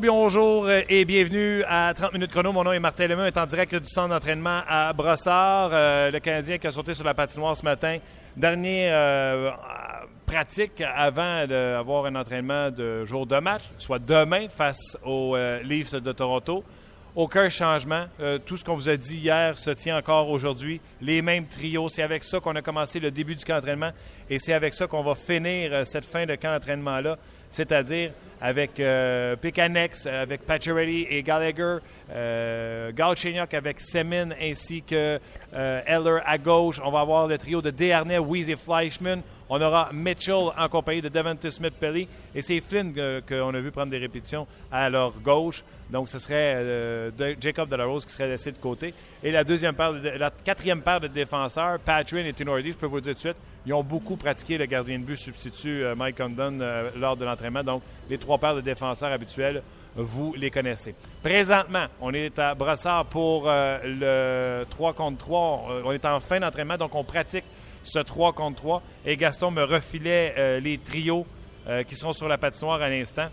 Bonjour, et bienvenue à 30 minutes chrono. Mon nom est Martin Lemeux, est en direct du centre d'entraînement à Brossard. Euh, le Canadien qui a sauté sur la patinoire ce matin. Dernier euh, pratique avant d'avoir un entraînement de jour de match, soit demain face aux euh, Leafs de Toronto. Aucun changement. Tout ce qu'on vous a dit hier se tient encore aujourd'hui. Les mêmes trios. C'est avec ça qu'on a commencé le début du camp d'entraînement et c'est avec ça qu'on va finir cette fin de camp d'entraînement-là, c'est-à-dire avec euh, Pikanex, avec Pacioretty et Gallagher, euh, avec Semin ainsi que euh, Eller à gauche. On va avoir le trio de Desharnais, Weiss et Fleischmann. On aura Mitchell en compagnie de Devonta Smith-Pelly et c'est Flynn qu'on a vu prendre des répétitions à leur gauche. Donc, ce serait euh, de Jacob Delarose qui serait laissé de côté. Et la deuxième paire, de, la quatrième paire de défenseurs, Patrin et Tinordi, je peux vous le dire tout de suite, ils ont beaucoup pratiqué le gardien de but substitut euh, Mike Condon euh, lors de l'entraînement. Donc, les trois paires de défenseurs habituels, vous les connaissez. Présentement, on est à Brossard pour le 3 contre 3. On est en fin d'entraînement, donc on pratique ce 3 contre 3. Et Gaston me refilait les trios qui seront sur la patinoire à l'instant.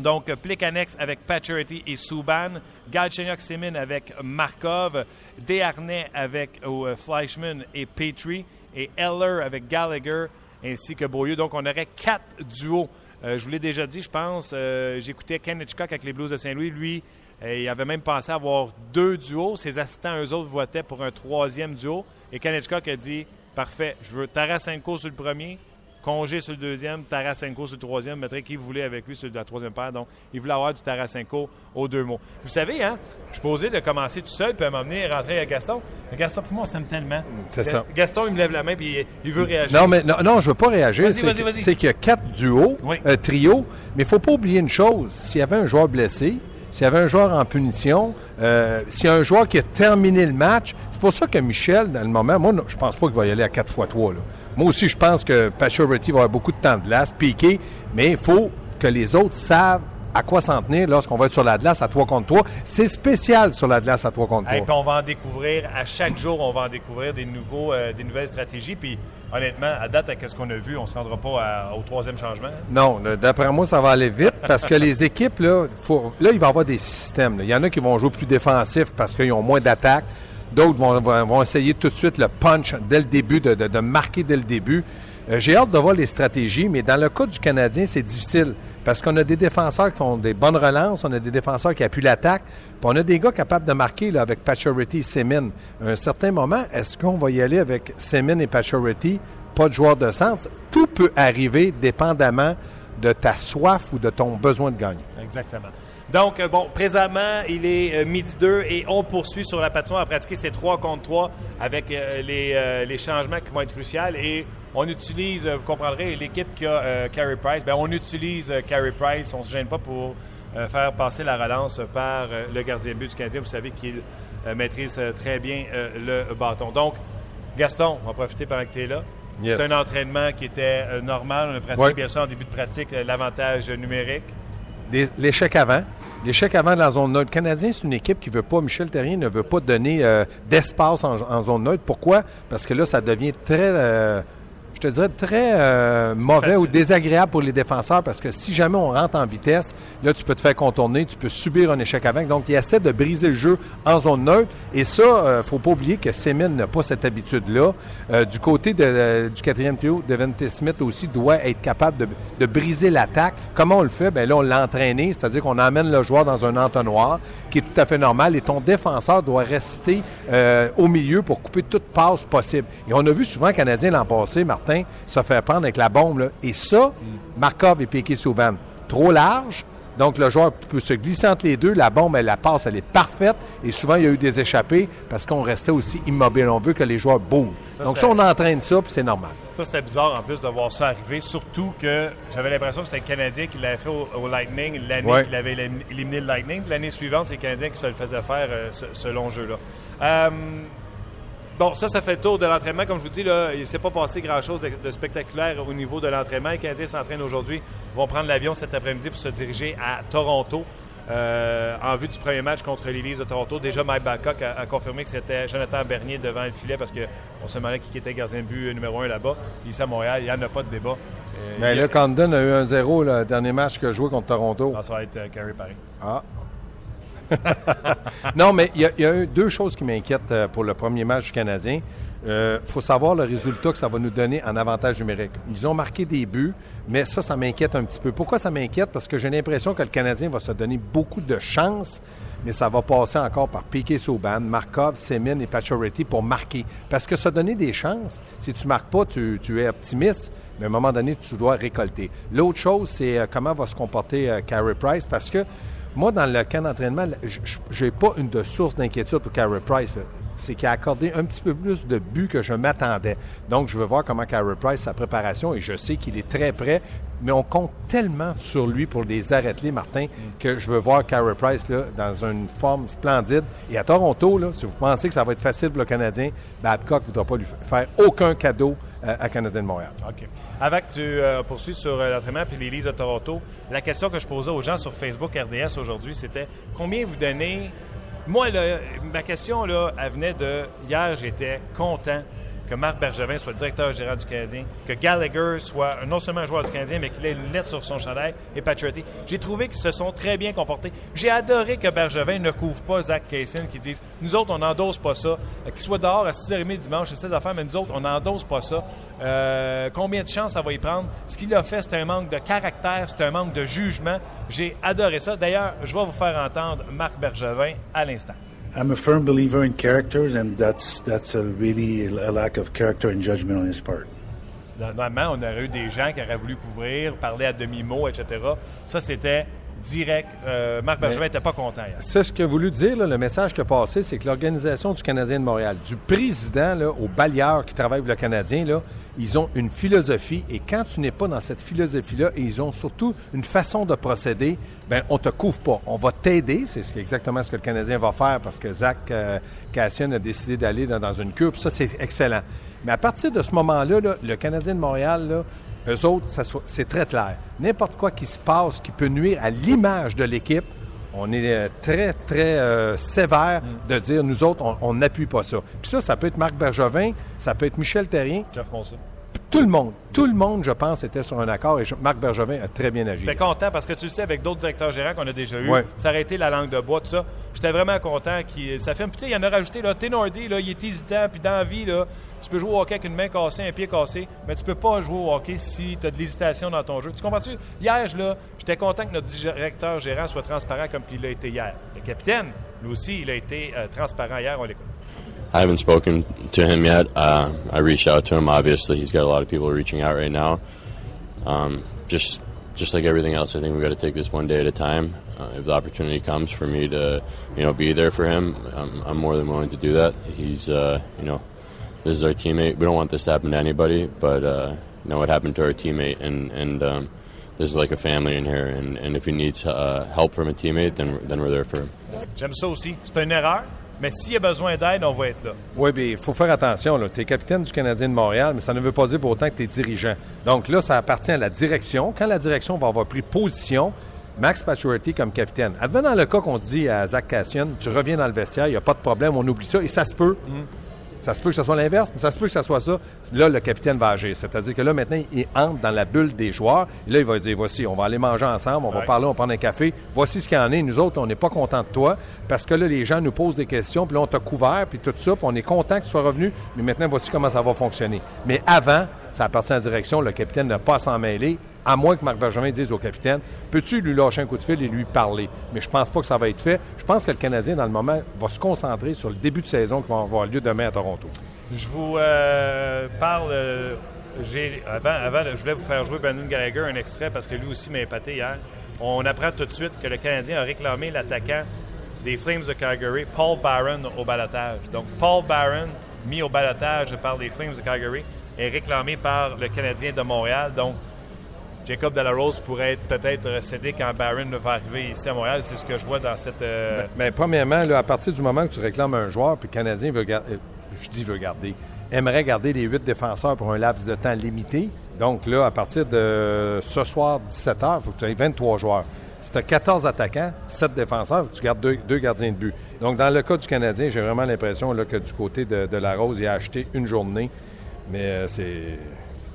Donc, Plekanex avec Paturity et Subban, Galchenyuk Semin avec Markov, Desharnais avec euh, Fleischmann et Petrie, et Eller avec Gallagher, ainsi que Beaulieu. Donc, on aurait quatre duos. Euh, je vous l'ai déjà dit, je pense. Euh, j'écoutais Ken Hitchcock avec les Blues de Saint-Louis. Lui, il avait même pensé avoir deux duos. Ses assistants, eux autres, votaient pour un troisième duo. Et Ken Hitchcock a dit Parfait, je veux Tarasenko sur le premier, Congé sur le deuxième, Tarasenko sur le troisième, mettrait qui voulait avec lui sur la troisième paire. Donc, il voulait avoir du Tarasenko aux deux mots. Vous savez, hein, je posais de commencer tout seul, puis à m'emmener rentrer à Gaston. Mais Gaston, pour moi, on s'aime tellement. C'est ça. Gaston, il me lève la main, puis il veut réagir. Non, mais non, non je veux pas réagir. C'est qu'il y a quatre duos, oui. euh, trio, mais il faut pas oublier une chose. S'il y avait un joueur blessé, s'il y avait un joueur en punition, euh, s'il y a un joueur qui a terminé le match, pour ça que Michel, dans le moment, moi, je pense pas qu'il va y aller à 4 x 3. Là. Moi aussi, je pense que Pacioretty va avoir beaucoup de temps de glace, piqué, mais il faut que les autres savent à quoi s'en tenir lorsqu'on va être sur la glace à 3 contre 3. C'est spécial sur la glace à 3 contre 3. Et on va en découvrir, à chaque jour, on va en découvrir des, nouveaux, euh, des nouvelles stratégies. Puis honnêtement, à date, avec ce qu'on a vu, on ne se rendra pas au troisième changement. Non, d'après moi, ça va aller vite parce que les équipes, là, faut, là, il va y avoir des systèmes. Il y en a qui vont jouer plus défensif parce qu'ils ont moins d'attaques. D'autres vont, essayer tout de suite le punch dès le début, de, marquer dès le début. Euh, J'ai hâte de voir les stratégies, mais dans le cas du Canadien, c'est difficile parce qu'on a des défenseurs qui font des bonnes relances, on a des défenseurs qui appuient l'attaque, puis on a des gars capables de marquer avec Pacioretty et Semin. À un certain moment, est-ce qu'on va y aller avec Semin et Pacioretty, pas de joueur de centre? Tout peut arriver dépendamment de ta soif ou de ton besoin de gagner. Exactement. Donc, euh, bon, présentement, il est euh, midi 2 et on poursuit sur la patinoire à pratiquer ces 3 contre 3 avec euh, les, euh, les, changements qui vont être cruciaux. Et on utilise, vous comprendrez, l'équipe qui a Carey Price, bien, on utilise Carey Price. On ne se gêne pas pour faire passer la relance par le gardien de but du Canadien. Vous savez qu'il maîtrise très bien le bâton. Donc, Gaston, on va profiter pendant que tu es là. Yes. C'est un entraînement qui était normal. On a pratiqué, Ouais. bien sûr, en début de pratique, l'avantage numérique. L'échec avant. L'échec avant de la zone neutre. Le Canadien, c'est une équipe qui veut pas, Michel Terrien ne veut pas donner euh, d'espace en, zone neutre. Pourquoi? Parce que là, ça devient très, euh, te dirais, très euh, mauvais Facile. ou désagréable pour les défenseurs parce que si jamais on rentre en vitesse, là, tu peux te faire contourner, tu peux subir un échec avant. Donc, il essaie de briser le jeu en zone neutre. Et ça, euh, faut pas oublier que Semin n'a pas cette habitude-là. Euh, du côté de- de- du quatrième trio, Devante Smith aussi doit être capable de, de briser l'attaque. Comment on le fait? Bien là, on l'a entraîné, c'est-à-dire qu'on emmène le joueur dans un entonnoir, qui est tout à fait normal, et ton défenseur doit rester euh, au milieu pour couper toute passe possible. Et on a vu souvent Canadien l'an passé, Martin, se faire prendre avec la bombe. là. Et ça, Markov et Piquet Souban, trop large, donc, le joueur peut se glisser entre les deux. La bombe, elle, la passe, elle est parfaite. Et souvent, il y a eu des échappées parce qu'on restait aussi immobile. On veut que les joueurs bougent. Ça, Donc, ça, on entraîne ça, puis c'est normal. Ça, c'était bizarre en plus de voir ça arriver, surtout que j'avais l'impression que c'était le Canadien qui l'avait fait au, au Lightning l'année Ouais. qu'il avait élim- éliminé le Lightning. L'année suivante, c'est le Canadien qui se le faisait faire euh, ce, ce long jeu-là. Euh, bon, ça, ça fait le tour de l'entraînement. Comme je vous dis, là, il ne s'est pas passé grand-chose de, de spectaculaire au niveau de l'entraînement. Les Canadiens s'entraînent aujourd'hui, vont prendre l'avion cet après-midi pour se diriger à Toronto. euh, en vue du premier match contre les Leafs de Toronto. Déjà, Mike Babcock a, a confirmé que c'était Jonathan Bernier devant le filet parce qu'on se demandait qui était gardien de but numéro un là-bas. Puis ici à Montréal, il n'y en a pas de débat. Mais là, Condon a eu un 0 le dernier match que joué contre Toronto. Ah, ça va être Carey Paris. Ah. Non, mais il y, a deux choses qui m'inquiètent pour le premier match Canadien. Il euh, faut savoir le résultat que ça va nous donner en avantage numérique. Ils ont marqué des buts, mais ça, ça m'inquiète un petit peu. Pourquoi ça m'inquiète? Parce que j'ai l'impression que le Canadien va se donner beaucoup de chance, mais ça va passer encore par Piquet Souban, Markov, Semin et Pacioretty pour marquer. Parce que ça donner des chances, si tu marques pas, tu, es optimiste, mais à un moment donné, tu dois récolter. L'autre chose, c'est euh, comment va se comporter euh, Carey Price, parce que moi, dans le camp d'entraînement, je n'ai pas une de source d'inquiétude pour Carey Price c'est qu'il a accordé un petit peu plus de buts que je m'attendais. Donc, je veux voir comment Carey Price, sa préparation, et je sais qu'il est très prêt, mais on compte tellement sur lui pour des arrêter, Martin, que je veux voir Carey Price là, dans une forme splendide. Et à Toronto, si vous pensez que ça va être facile pour le Canadien, Babcock ne voudra pas lui faire aucun cadeau euh, à Canadien de Montréal. OK. Avant que tu euh, poursuives sur euh, l'entraînement et les livres de Toronto, la question que je posais aux gens sur Facebook RDS aujourd'hui, c'était combien vous donnez? Moi, ma question, là, elle venait de. Hier, j'étais content que Marc Bergevin soit directeur général du Canadien, que Gallagher soit non seulement un joueur du Canadien, mais qu'il ait une lettre sur son chandail et Patriotty. J'ai trouvé qu'ils se sont très bien comportés. J'ai adoré que Bergevin ne couvre pas Zach Kaysen, qui dise Nous autres, on n'endosse pas ça. Euh, qu'il soit dehors à 6h30 dimanche, c'est cette affaire, mais nous autres, on n'endosse pas ça. Euh, combien de chances ça va y prendre? Ce qu'il a fait, c'est un manque de caractère, c'est un manque de jugement. J'ai adoré ça. D'ailleurs, je vais vous faire entendre Marc Bergevin à l'instant. I'm a firm believer in characters, and that's that's a really a lack of character and judgment on his part. Normalement, on aurait eu des gens qui auraient voulu couvrir, parler à demi-mot, etc. Ça, c'était direct. Euh, Marc Bergevin n'était pas content. C'est ce que a voulu dire, le message qui a passé, c'est que l'organisation du Canadien de Montréal, du président au balayeur qui travaille pour le Canadien, là, ils ont une philosophie et quand tu n'es pas dans cette philosophie-là, ils ont surtout une façon de procéder, ben on te couvre pas. On va t'aider, c'est exactement ce que le Canadien va faire parce que Zach euh, Cassian a décidé d'aller dans, une cure, ça c'est excellent. Mais à partir de ce moment-là, le Canadien de Montréal, eux autres, c'est très clair. N'importe quoi qui se passe qui peut nuire à l'image de l'équipe, on est euh, très, très euh, sévère mm. de dire, nous autres, on n'appuie pas ça. Puis ça, ça peut être Marc Bergevin, ça peut être Michel Terrien. Jeff Monson. Tout le monde, tout le monde, je pense, était sur un accord et Marc Bergevin a très bien agi. J'étais content parce que tu sais, avec d'autres directeurs gérants qu'on a déjà eu, ça aurait été la langue de bois, tout ça. J'étais vraiment content. Qui, ça fait un petit, il y en a rajouté, là, Ténordi, là, il est hésitant, puis dans la vie, là, tu peux jouer au hockey avec une main cassée, un pied cassé, mais tu peux pas jouer au hockey si tu as de l'hésitation dans ton jeu. Tu comprends-tu? Hier, là, j'étais content que notre directeur gérant soit transparent comme il l'a été hier. Le capitaine, lui aussi, il a été euh, transparent hier, on l'écoute. I haven't spoken to him yet. Uh, I reached out to him. Obviously, he's got a lot of people reaching out right now. Um, just, just like everything else, I think we've got to take this one day at a time. Uh, if the opportunity comes for me to, you know, be there for him, I'm, I'm more than willing to do that. He's, uh, you know, this is our teammate. We don't want this to happen to anybody, but uh, you know what happened to our teammate, and and um, this is like a family in here. And, and if he needs uh, help from a teammate, then then we're there for him. J'aime ça aussi. C'est une erreur. Mais s'il y a besoin d'aide, on va être là. Oui, bien, il faut faire attention. Tu es capitaine du Canadien de Montréal, mais ça ne veut pas dire pour autant que tu es dirigeant. Donc là, ça appartient à la direction. Quand la direction va avoir pris position, Max Pacioretty comme capitaine. Advenant le cas qu'on dit à Zach Cassian, tu reviens dans le vestiaire, il n'y a pas de problème, on oublie ça, et ça se peut. Mm. Ça se peut que ce soit l'inverse, mais ça se peut que ce soit ça. Là, le capitaine va agir. C'est-à-dire que là, maintenant, il entre dans la bulle des joueurs. Et là, il va dire voici, on va aller manger ensemble, on va parler, on va prendre un café. Voici ce qu'il y en est. Nous autres, on n'est pas contents de toi parce que là, les gens nous posent des questions, puis là, on t'a couvert, puis tout ça, puis on est content que tu sois revenu. Mais maintenant, voici comment ça va fonctionner. Mais avant, ça appartient à la direction. Le capitaine n'a pas à s'en mêler à moins que Marc Bergevin dise au capitaine Peux-tu lui lâcher un coup de fil et lui parler? Mais je pense pas que ça va être fait. Je pense que le Canadien, dans le moment, va se concentrer sur le début de saison qui va avoir lieu demain à Toronto. Je vous euh, parle. Euh, avant, je voulais vous faire jouer Brandon Gallagher un extrait parce que lui aussi m'a épaté hier. On apprend tout de suite que le Canadien a réclamé l'attaquant des Flames de Calgary, Paul Barron, au balotage. Donc, Paul Barron, mis au balotage par les Flames de Calgary, est réclamé par le Canadien de Montréal. Donc, Jacob Delarose pourrait être peut-être cédé quand Barron va arriver ici à Montréal. C'est ce que je vois dans cette. Euh, mais, premièrement, à partir du moment que tu réclames un joueur, puis le Canadien veut garder, euh, je dis veut garder, aimerait garder les huit défenseurs pour un laps de temps limité. Donc là, à partir de ce soir, 17h, il faut que tu aies 23 joueurs. Si tu as 14 attaquants, 7 défenseurs, tu gardes deux, gardiens de but. Donc, dans le cas du Canadien, j'ai vraiment l'impression que du côté de, de la Rose, il a acheté une journée. Mais euh, c'est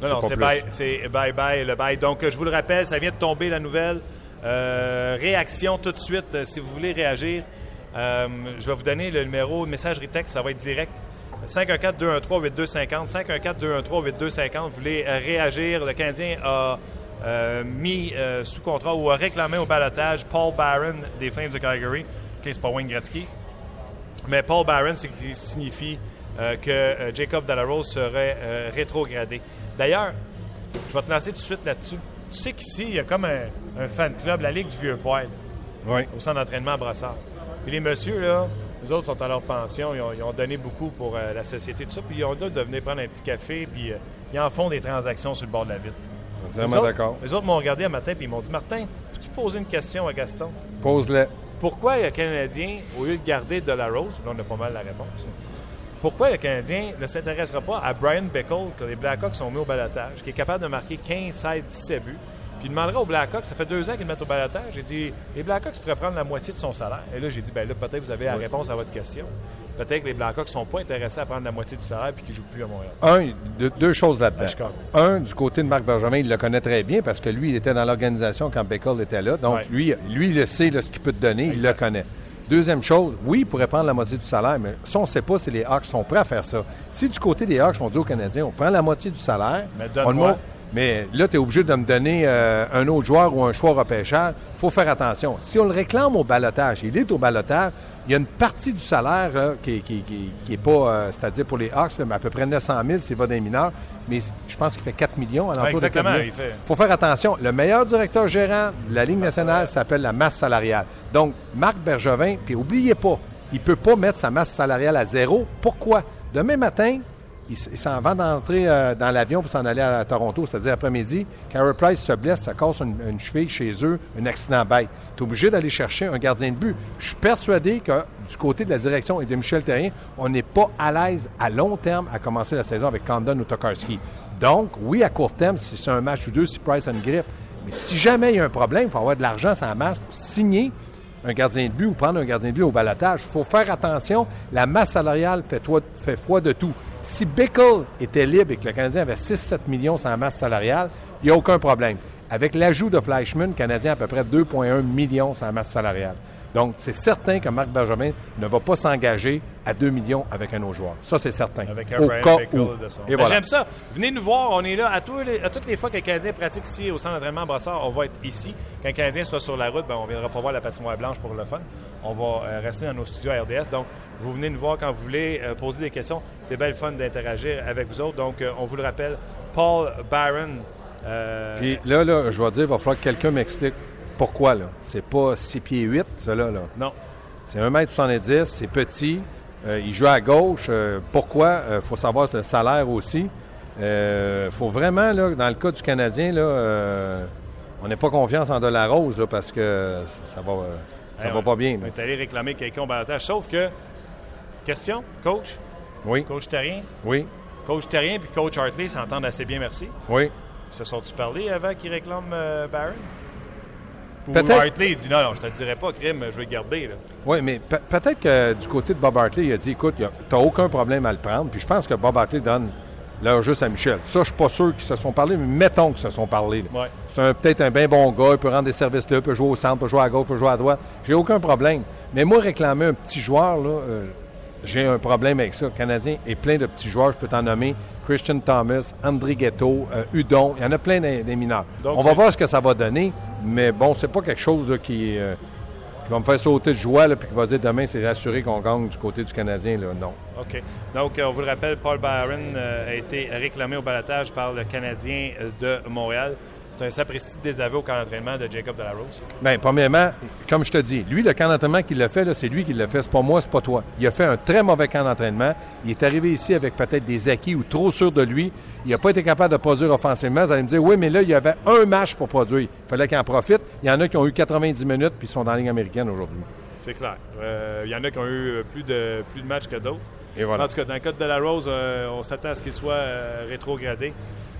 Non, non, c'est bye, bye bye le bye. Donc, je vous le rappelle, ça vient de tomber la nouvelle. Euh, réaction tout de suite, euh, si vous voulez réagir. Euh, je vais vous donner le numéro de messagerie texte, ça va être direct. 514-213-8250. 514-213-8250. Vous voulez réagir. Le Canadien a euh, mis sous contrat ou a réclamé au balotage Paul Barron des Flames de Calgary. OK, c'est pas Wayne Gretzky. Mais Paul Barron, c'est qui signifie que Jacob Delarose serait rétrogradé. D'ailleurs, je vais te lancer tout de suite là-dessus. Tu sais qu'ici, il y a comme un, un fan club, la Ligue du Vieux Poil, Oui. au centre d'entraînement à Brossard. Puis les messieurs, là, les autres sont à leur pension, ils ont, ils ont donné beaucoup pour euh, la société, tout ça, puis ils ont de venir prendre un petit café, puis euh, ils en font des transactions sur le bord de la vitre. Les Entièrement autres- d'accord. Les autres m'ont regardé un matin, puis ils m'ont dit Martin, peux-tu poser une question à Gaston? Pose-le. pourquoi le Canadien, au lieu de garder De La Rose, là on a pas mal la réponse, pourquoi le Canadien ne s'intéressera pas à Brian Bickle, que les Blackhawks ont mis au balotage, qui est capable de marquer 15, 16, 17 buts, puis il demandera aux Blackhawks, ça fait deux ans qu'ils le mettent au balotage, j'ai dit, les Blackhawks pourraient prendre la moitié de son salaire. Et là, j'ai dit, ben là, peut-être vous avez la réponse à votre question. Peut-être que les Blackhawks ne sont pas intéressés à prendre la moitié du salaire puis qu'ils ne jouent plus à Montréal. Un, deux, deux choses là-dedans. Un, du côté de Marc Bergevin, il le connaît très bien parce que lui, il était dans l'organisation quand Beckel était là. Donc, Ouais. lui, lui, il sait là, ce qu'il peut te donner, il le connaît. Deuxième chose, oui, il pourrait prendre la moitié du salaire, mais ça, on ne sait pas si les Hawks sont prêts à faire ça. Si du côté des Hawks, on dit aux Canadiens, on prend la moitié du salaire, Mais on le mais là, tu es obligé de me donner euh, un autre joueur ou un choix repêchage. Il faut faire attention. Si on le réclame au balotage, il est au balotage, il y a une partie du salaire là, qui n'est qui, qui- qui est pas, euh, c'est-à-dire pour les Hawks, là, mais à peu près 900 000 s'il va des mineurs, mais je pense qu'il fait 4 millions. à l'entour de exactement, 4 millions. il fait- faut faire attention. Le meilleur directeur gérant de la Ligue nationale s'appelle la masse salariale. Donc, Marc Bergevin, puis oubliez pas, il ne peut pas mettre sa masse salariale à zéro. Pourquoi? Demain matin, il, s'en va d'entrer euh, dans l'avion pour s'en aller à, Toronto, c'est-à-dire après-midi. Carey Price se blesse, ça casse une, une cheville chez eux, un accident bête. Tu es obligé d'aller chercher un gardien de but. Je suis persuadé que du côté de la direction et de Michel Terrien, on n'est pas à l'aise à long terme à commencer la saison avec Condon ou Tokarski. Donc, oui, à court terme, si c'est un match ou deux, si Price a une grippe. Mais si jamais il y a un problème, il faut avoir de l'argent sans masse pour signer un gardien de but ou prendre un gardien de but au balotage. Il faut faire attention. La masse salariale fait, toi- fait foi de tout. Si Bickle était libre et que le Canadien avait 6-7 millions sans masse salariale, il n'y a aucun problème. Avec l'ajout de Fleischmann, le Canadien a à peu près 2,1 millions sans masse salariale. Donc, c'est certain que Marc Benjamin ne va pas s'engager à 2 millions avec un autre joueur. Ça, c'est certain. Avec un Au cas où. de son. Et Ben, voilà. J'aime ça. Venez nous voir. On est là à, tous les- à toutes les fois que le Canadien pratique ici au centre d'entraînement à Brossard. On va être ici. Quand le Canadien sera sur la route, ben, on ne viendra pas voir la patinoire blanche pour le fun. On va euh, rester dans nos studios à RDS. Donc, vous venez nous voir quand vous voulez, euh, poser des questions. C'est bien le fun d'interagir avec vous autres. Donc, euh, on vous le rappelle, Paul Barron. euh, Puis là, là, je vais dire, il va falloir que quelqu'un m'explique pourquoi. là? C'est pas 6 pieds 8, ça là. là. non. C'est 1m70, c'est petit. euh, il joue à gauche. euh, pourquoi? Il faut savoir le salaire aussi. Il faut vraiment, là, dans le cas du Canadien, là, euh, on n'est pas confiance en Delarose là, parce que ça va, euh, ça Hey, va on- pas bien. On est allé réclamer quelqu'un au balotage. Sauf que, question, coach, Oui, coach Terrien? oui, Coach Terrien puis coach Hartley s'entendent assez bien, merci. oui. Se sont-tu parlé avant qu'ils réclament euh, Barron? Peut-être. Hartley, il dit non, non, je te le dirais pas, Krim, je vais le garder. Là. Oui, mais pe- peut-être que du côté de Bob Hartley, il a dit écoute, tu n'as aucun problème à le prendre. Puis je pense que Bob Hartley donne leur juste à Michel. Ça, je suis pas sûr qu'ils se sont parlé, mais mettons qu'ils se sont parlé. Ouais. C'est un- peut-être un bien bon gars, il peut rendre des services là, il peut jouer au centre, peut jouer à gauche, peut jouer à droite. J'ai aucun problème. Mais moi, réclamer un petit joueur, là, euh, j'ai un problème avec ça. Le Canadien est plein de petits joueurs, je peux t'en nommer. Christian Thomas, André Ghetto, euh, Udon, il y en a plein des, des mineurs. Donc, On va voir ce que ça va donner, mais bon, c'est pas quelque chose là, qui, euh, qui va me faire sauter de joie, là, puis qui va dire demain, c'est rassuré qu'on gagne du côté du Canadien. Là. Non. OK. Donc, euh, on vous le rappelle, Paul Barron euh, a été réclamé au balotage par le Canadien de Montréal. C'est un sapristi désaveu au camp d'entraînement de Jacob Delarose. Bien, premièrement, comme je te dis, lui, le camp d'entraînement qu'il l'a fait, c'est lui qui l'a fait. C'est pas moi, c'est pas toi. Il a fait un très mauvais camp d'entraînement. Il est arrivé ici avec peut-être des acquis ou trop sûr de lui. Il n'a pas été capable de produire offensivement. Vous allez me dire, oui, mais là, il y avait un match pour produire. Il fallait qu'il en profite. Il y en a qui ont eu 90 minutes puis ils sont dans la Ligue américaine aujourd'hui. C'est clair. Euh, Il y en a qui ont eu plus de, plus de matchs que d'autres. Et voilà. En tout cas, dans le cas de Delarose, euh, on s'attend à ce qu'il soit euh, rétrogradé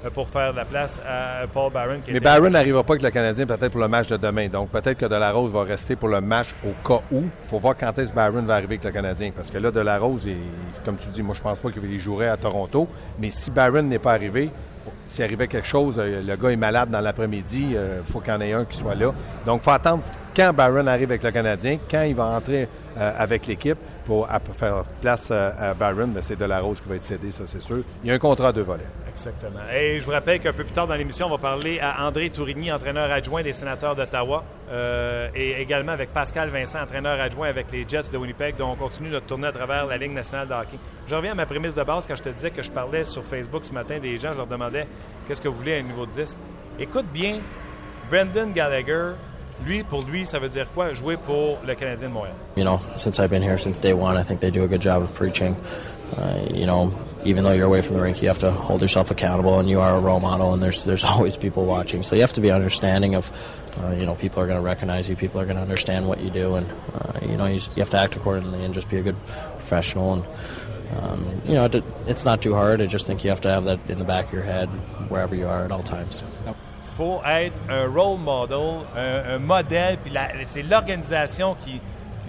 euh, pour faire de la place à Paul Barron. Qui Mais était- Barron n'arrivera pas avec le Canadien peut-être pour le match de demain. Donc peut-être que Delarose va rester pour le match au cas où. Il faut voir quand est-ce que Barron va arriver avec le Canadien. Parce que là, Delarose, il- comme tu dis, moi je pense pas qu'il y jouerait à Toronto. Mais si Barron n'est pas arrivé, s'il arrivait quelque chose, le gars est malade dans l'après-midi, il faut qu'il y en ait un qui soit là. Donc, il faut attendre quand Barron arrive avec le Canadien, quand il va entrer euh, avec l'équipe pour faire place à Barron, ben, c'est Delarose qui va être cédé, ça c'est sûr. Il y a un contrat de volet. Exactement. Et je vous rappelle qu'un peu plus tard dans l'émission, on va parler à André Tourigny, entraîneur adjoint des sénateurs d'Ottawa, et également avec Pascal Vincent, entraîneur adjoint avec les Jets de Winnipeg. Donc, on continue notre tournée à travers la Ligue nationale de hockey. Je reviens à ma prémisse de base quand je te disais que je parlais sur Facebook ce matin des gens, je leur demandais qu'est-ce que vous voulez à un niveau de 10. Écoute bien, Brendan Gallagher, lui, pour lui, ça veut dire quoi, jouer pour le Canadien de Montréal? You know, since I've been here since day one, I think they do a good job of preaching. Uh, you know, even though you're away from the rink, you have to hold yourself accountable, and you are a role model, and there's there's always people watching. So you have to be understanding of, uh, you know, people are going to recognize you, people are going to understand what you do, and uh, you know, you, you have to act accordingly and just be a good professional and. Um, you know, it, it's not too hard. I just think you have to have that in the back of your head wherever you are at all times. Faut être un role model, un, modèle, puis c'est l'organisation qui,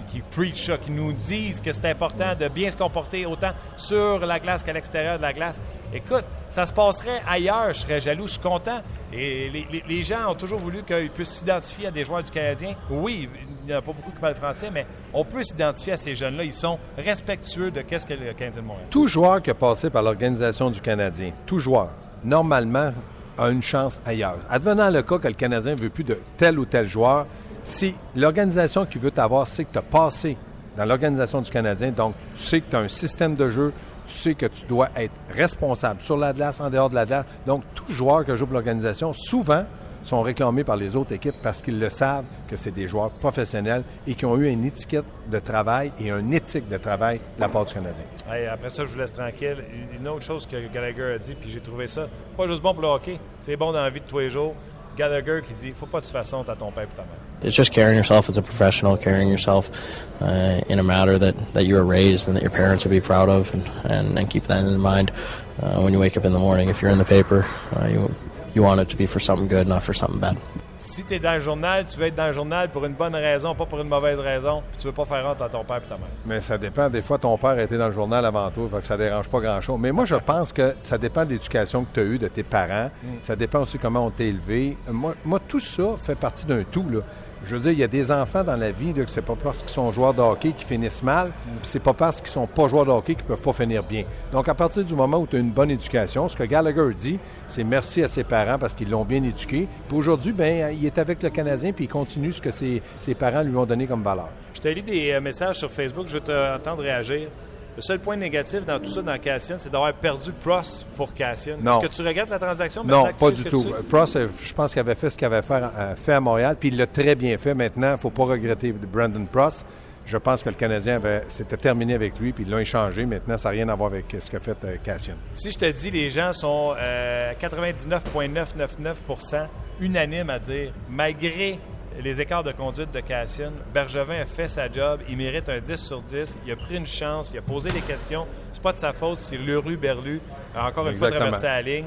qui preach qui nous disent que c'est important de bien se comporter autant sur la glace qu'à l'extérieur de la glace. Écoute, ça se passerait ailleurs, je serais jaloux, je suis content. Et les, gens ont toujours voulu qu'ils puissent s'identifier à des joueurs du Canadien. Oui, il n'y en a pas beaucoup qui parlent français, mais on peut s'identifier à ces jeunes-là. Ils sont respectueux de qu'est-ce que le Canadien de Montréal. Tout joueur qui a passé par l'organisation du Canadien, tout joueur, normalement, a une chance ailleurs. Advenant le cas que le Canadien ne veut plus de tel ou tel joueur, si l'organisation qui veut t'avoir sait que tu as passé dans l'organisation du Canadien, donc tu sais que tu as un système de jeu, tu sais que tu dois être responsable sur la glace, en dehors de la glace. Donc, tout joueur qui joue pour l'organisation, souvent, sont réclamés par les autres équipes parce qu'ils le savent que c'est des joueurs professionnels et qui ont eu une étiquette de travail et une éthique de travail de la part du Canadien. après ça, je vous laisse tranquille. Une autre chose que Gallagher a dit, puis j'ai trouvé ça pas juste bon pour le hockey, c'est bon dans la vie de tous les jours. Gallagher qui dit faut pas de toute façon à ton père et ta mère. It's just carrying yourself as a professional, carrying yourself uh, in a manner that, that you were raised and that your parents would be proud of, and, and, and keep that in mind uh, when you wake up in the morning. If you're in the paper, uh, you, you want it to be for something good, not for something bad. Si tu es dans le journal, tu veux être dans le journal pour une bonne raison, pas pour une mauvaise raison, puis tu veux pas faire honte à ton père et ta mère. Mais ça dépend. Des fois, ton père était dans le journal avant toi, fait que ça dérange pas grand-chose. Mais moi, je pense que ça dépend de l'éducation que tu as eue de tes parents. Mm. Ça dépend aussi comment on t'a élevé. Moi, moi, tout ça fait partie d'un tout. Là. Je veux dire, il y a des enfants dans la vie que c'est pas parce qu'ils sont joueurs de hockey qu'ils finissent mal, c'est pas parce qu'ils sont pas joueurs de hockey qu'ils peuvent pas finir bien. Donc, à partir du moment où tu as une bonne éducation, ce que Gallagher dit, c'est merci à ses parents parce qu'ils l'ont bien éduqué. Puis aujourd'hui, ben, il est avec le Canadien puis il continue ce que ses, ses parents lui ont donné comme valeur. Je t'ai lu des euh, messages sur Facebook, je veux t'entendre réagir. Le seul point négatif dans tout ça, dans Cassian, c'est d'avoir perdu Pross pour Cassian. Est-ce que tu regrettes la transaction? Non, pas du tout. Pross, euh, je pense qu'il avait fait ce qu'il avait fait, euh, fait, à Montréal, puis il l'a très bien fait. Maintenant, il ne faut pas regretter Brandon Pross. Je pense que le Canadien avait, c'était terminé avec lui, puis ils l'ont échangé. Maintenant, ça n'a rien à voir avec ce qu'a fait euh, Cassian. Si je te dis, les gens sont 99,999% unanimes à dire, malgré les écarts de conduite de Cassian. Bergevin a fait sa job. Il mérite un 10 sur 10. Il a pris une chance. Il a posé des questions. C'est pas de sa faute si Leroux Berlu a encore une fois traversé la ligne.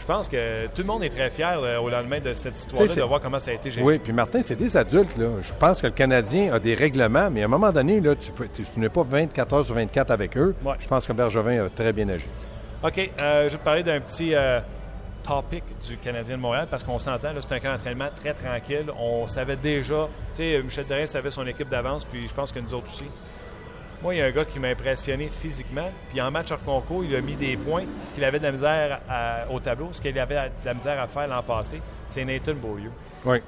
Je pense que tout le monde est très fier au lendemain de cette histoire-là de voir comment ça a été géré. Oui, puis Martin, c'est des adultes. Là. Je pense que le Canadien a des règlements, mais à un moment donné, là, tu, n'es pas 24 heures sur 24 avec eux. Je pense que Bergevin a très bien agi. OK. Euh, je vais te parler d'un petit. Euh, topic du Canadien de Montréal parce qu'on s'entend, c'est un camp d'entraînement très tranquille. On savait déjà, tu sais, Michel Therrien savait son équipe d'avance, puis je pense que nous autres aussi. Moi, il y a un gars qui m'a impressionné physiquement, puis en match hors concours, il a mis des points. Ce qu'il avait de la misère au tableau, ce qu'il avait de la misère à faire l'an passé, c'est Nathan Beaulieu. Oui.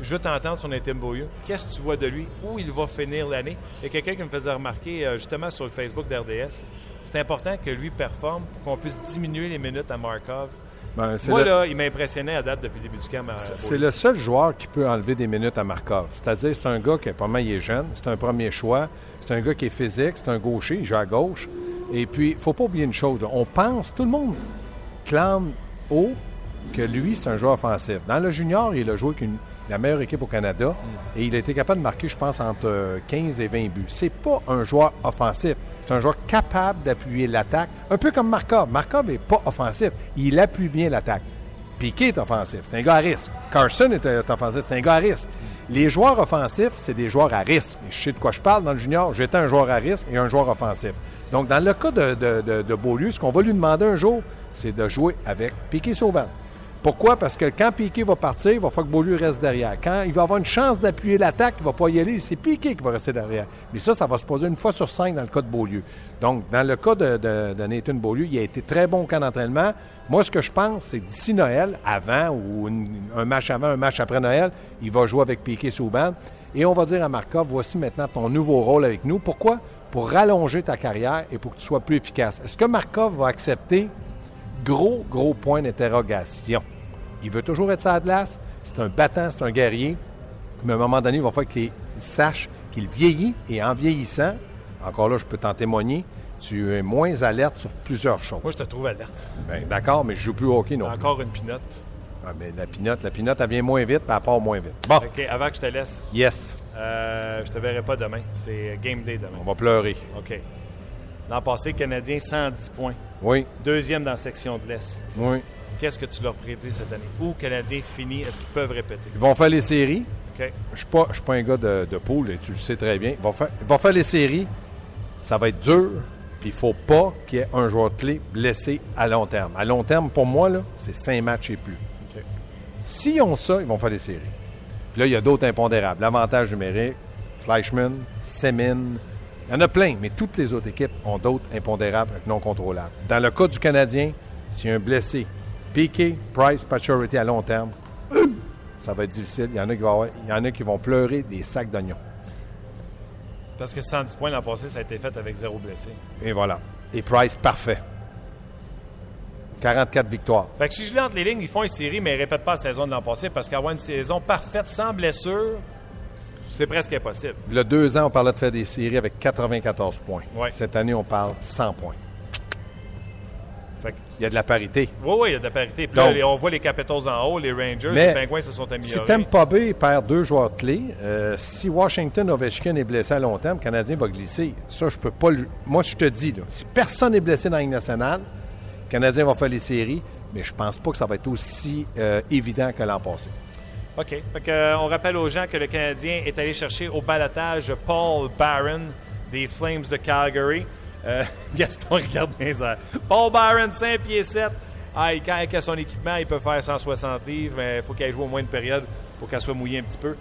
Je veux t'entendre sur Nathan Beaulieu. Qu'est-ce que tu vois de lui? Où il va finir l'année? Il y a quelqu'un qui me faisait remarquer, euh, justement, sur le Facebook d'RDS, c'est important que lui performe pour qu'on puisse diminuer les minutes à Markov ben, Moi, là, il m'a impressionné à date depuis le début du camp. C'est le seul joueur qui peut enlever des minutes à Markov. C'est-à-dire, c'est un gars qui, pas mal, il est jeune, c'est un premier choix, c'est un gars qui est physique, c'est un gaucher, il joue à gauche. Et puis, il ne faut pas oublier une chose. On pense, tout le monde clame haut que lui, c'est un joueur offensif. Dans le junior, il a joué avec la meilleure équipe au Canada mm. et il a été capable de marquer, je pense, entre 15 et 20 buts. C'est pas un joueur offensif. C'est un joueur capable d'appuyer l'attaque, un peu comme Markov. Markov n'est pas offensif. Il appuie bien l'attaque. Piquet est offensif. C'est un gars à risque. Carson est, offensif. C'est un gars à risque. Les joueurs offensifs, c'est des joueurs à risque. Je sais de quoi je parle dans le junior. J'étais un joueur à risque et un joueur offensif. Donc, dans le cas de, de, Beaulieu, ce qu'on va lui demander un jour, c'est de jouer avec Piquet Sauban. Pourquoi? Parce que quand Piquet va partir, il va falloir que Beaulieu reste derrière. Quand il va avoir une chance d'appuyer l'attaque, il ne va pas y aller, c'est Piquet qui va rester derrière. Mais ça, ça va se poser une fois sur cinq dans le cas de Beaulieu. Donc, dans le cas de, Nathan Beaulieu, il a été très bon au camp d'entraînement. Moi, ce que je pense, c'est d'ici Noël, avant ou un match avant, un match après Noël, il va jouer avec Piquet Souban. Et on va dire à Markov, voici maintenant ton nouveau rôle avec nous. Pourquoi? Pour rallonger ta carrière et pour que tu sois plus efficace. Est-ce que Markov va accepter? Gros, gros point d'interrogation? Il veut toujours être sa glace. C'est un battant, c'est un guerrier. Mais à un moment donné, il va falloir qu'il sache qu'il vieillit et en vieillissant, encore là, je peux t'en témoigner, tu es moins alerte sur plusieurs choses. Moi, je te trouve alerte. Ben, d'accord, mais je joue plus au hockey non Encore une pinotte. Ah, mais la pinotte, la pinotte, elle vient moins vite, puis elle part moins vite. Bon. OK, avant que je te laisse. Yes. Euh, je te verrai pas demain. C'est game day demain. On va pleurer. OK. L'an passé, Canadien, 110 points. Oui. Deuxième dans la section de l'Est. Oui. Qu'est-ce que tu leur prédis cette année? Où Canadien finit? Est-ce qu'ils peuvent répéter? Ils vont faire les séries. Je ne suis, pas, suis pas un gars de, de poule, et tu le sais très bien. Ils vont, faire, ils vont faire les séries. Ça va être dur. Puis il ne faut pas qu'il y ait un joueur clé blessé à long terme. À long terme, pour moi, c'est cinq matchs et plus. S'ils ont ça, ils vont faire des séries. Puis là, il y a d'autres impondérables. L'avantage numérique, Fleischmann, Semin. Il y en a plein, mais toutes les autres équipes ont d'autres impondérables non contrôlables. Dans le cas du Canadien, s'il y a un blessé, Piqué, Price, Paturity à long terme, ça va être difficile. Il y en a qui vont, il y en a qui vont pleurer des sacs d'oignons. Parce que 110 points l'an passé, ça a été fait avec zéro blessé. Et voilà. Et Price, parfait. 44 victoires. Fait que si je lis entre les lignes, ils font une série, mais ils ne répètent pas la saison de l'an passé parce qu'avoir une saison parfaite sans blessure, c'est presque impossible. Il y a deux ans, on parlait de faire des séries avec 94 points. Cette année, on parle 100 points. Il y a de la parité. Oui, oui, il y a de la parité. Puis là, on voit les Capitals en haut, les Rangers, les Penguins se sont améliorés. Si Tampa Bay perd deux joueurs clés, euh, si Washington Ovechkin est blessé à long terme, le Canadien va glisser. Ça, je peux pas le... Moi, je te dis, si personne n'est blessé dans la nationale, Canadien va faire les séries, mais je pense pas que ça va être aussi euh, évident que l'an passé. OK. Euh, on rappelle aux gens que le Canadien est allé chercher au balotage Paul Barron des Flames de Calgary. Euh, Gaston regarde bien ça. Paul Barron, 5 pieds 7. Ah, quand il a son équipement, il peut faire 160 livres, mais il faut qu'il joue au moins une période pour qu'elle soit mouillée un petit peu.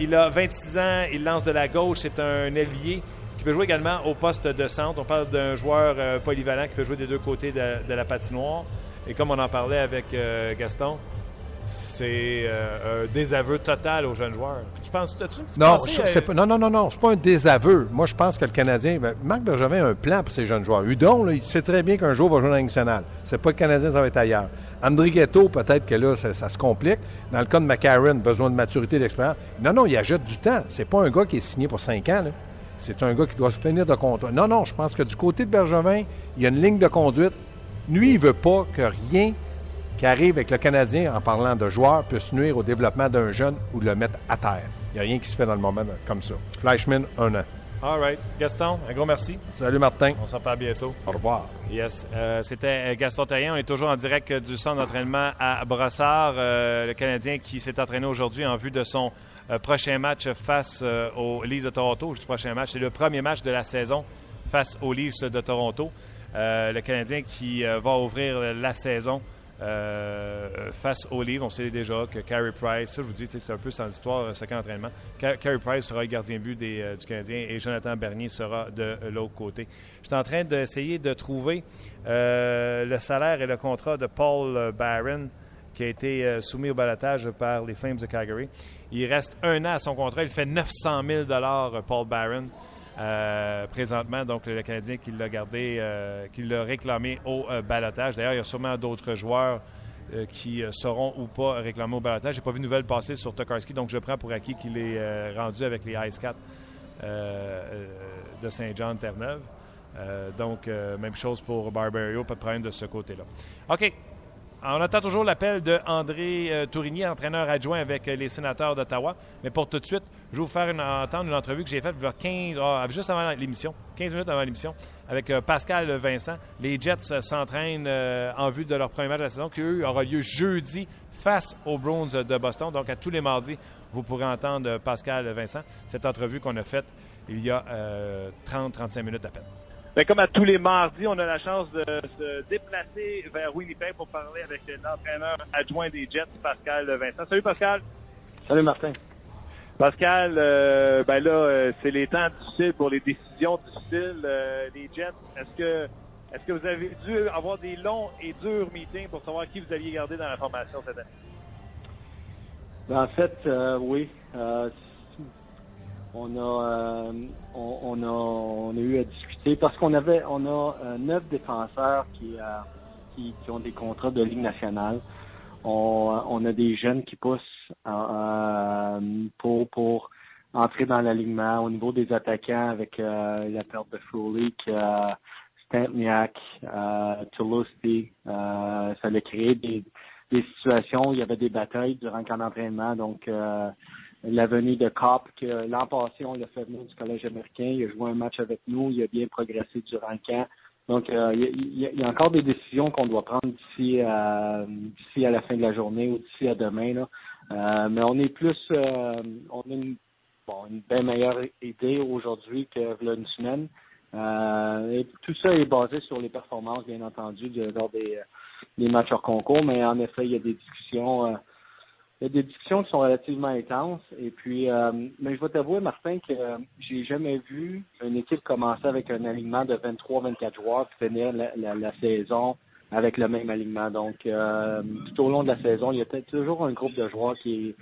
il a 26 ans, il lance de la gauche, c'est un ailier qui peut jouer également au poste de centre. On parle d'un joueur euh, polyvalent qui peut jouer des deux côtés de, la patinoire. Et comme on en parlait avec euh, Gaston, c'est euh, un désaveu total aux jeunes joueurs. Tu penses tu non, pas, non, non, non, non, c'est pas un désaveu. Moi, je pense que le Canadien, ben, Marc Bergevin a un plan pour ces jeunes joueurs. Udon, il sait très bien qu'un jour il va jouer dans la nationale. C'est pas le Canadien, ça va être ailleurs. André Ghetto, peut-être que là, ça, se complique. Dans le cas de McCarron, besoin de maturité et d'expérience. Non, non, il ajoute du temps. C'est pas un gars qui est signé pour cinq ans. Là c'est un gars qui doit se finir de contrat. Non, non, je pense que du côté de Bergevin, il y a une ligne de conduite. Lui, il ne veut pas que rien qui arrive avec le Canadien en parlant de joueurs puisse nuire au développement d'un jeune ou le mettre à terre. Il n'y a rien qui se fait dans le moment comme ça. Fleischmann, un an. All right. Gaston, un gros merci. Salut Martin. On se reparle bientôt. Au revoir. Yes. Euh, c'était euh, Gaston Taillon. On est toujours en direct du centre d'entraînement à Brossard. Euh, le Canadien qui s'est entraîné aujourd'hui en vue de son euh, prochain match face euh, aux Leafs de Toronto. Juste prochain match, c'est le premier match de la saison face aux Leafs de Toronto. Euh, le Canadien qui va ouvrir la saison face aux Leafs. On sait déjà que Carey Price, ça je vous dis, c'est un peu sans histoire ce camp d'entraînement. Carey Price sera le gardien but des, du Canadien et Jonathan Bernier sera de l'autre côté. Je suis en train d'essayer de trouver le salaire et le contrat de Paul Barron qui a été euh, soumis au balotage par les Flames de Calgary. Il reste un an à son contrat. Il fait 900 000 Paul Barron. Euh, présentement, donc le Canadien qui l'a gardé, euh, qui l'a réclamé au balotage. D'ailleurs, il y a sûrement d'autres joueurs qui seront ou pas réclamés au balotage. J'ai pas vu de nouvelles passer sur Tokarski, donc je prends pour acquis qu'il est rendu avec les Ice Cats de Saint-Jean de Terre-Neuve. donc, même chose pour Barbario, pas de problème de ce côté-là. OK, on attend toujours l'appel de André euh, Tourigny, entraîneur adjoint avec euh, les sénateurs d'Ottawa. Mais pour tout de suite, je vais vous faire entendre une entrevue que j'ai faite 15, ah, juste avant l'émission, 15 minutes avant l'émission, avec euh, Pascal Vincent. Les Jets s'entraînent en vue de leur premier match de la saison qui, eux, aura lieu jeudi face aux Browns de Boston. Donc, à tous les mardis, vous pourrez entendre Pascal Vincent. Cette entrevue qu'on a faite il y a 30-35 minutes à peine. Ben, comme à tous les mardis, on a la chance de se déplacer vers Winnipeg pour parler avec l'entraîneur adjoint des Jets, Pascal Vincent. Salut Pascal. Salut Martin. Pascal, euh, ben là, euh, c'est les temps difficiles pour les décisions difficiles. Euh, les Jets, est-ce que est-ce que vous avez dû avoir des longs et durs meetings pour savoir qui vous aviez gardé dans la formation cette année? Ben, en fait, oui. On a on, a on a eu à discuter parce qu'on avait on a neuf défenseurs qui, qui, qui ont des contrats de Ligue nationale. On, on a des jeunes qui poussent euh, pour, pour entrer dans l'alignement au niveau des attaquants avec euh, la perte de Frolic, euh, Stantniak, euh, Euh, ça a créé des, des situations où il y avait des batailles durant le camp d'entraînement. Donc, euh, la venue de Cop, que l'an passé, on l'a fait venir du collège américain. Il a joué un match avec nous. Il a bien progressé durant le camp. Donc, euh, il, y a, encore des décisions qu'on doit prendre d'ici à, d'ici à la fin de la journée ou d'ici à demain. Là. Euh, mais on est plus, euh, on a une, bon, une bien meilleure idée aujourd'hui que là, une semaine. et tout ça est basé sur les performances, bien entendu, de, lors des, des matchs hors concours. Mais en effet, il y a des discussions il y a des discussions qui sont relativement intenses. Et puis, euh, mais je vais t'avouer, Martin, que euh, j'ai jamais vu une équipe commencer avec un alignement de 23-24 joueurs puis finir la, saison avec le même alignement. Donc, euh, tout au long de la saison, il y a toujours un groupe de joueurs qui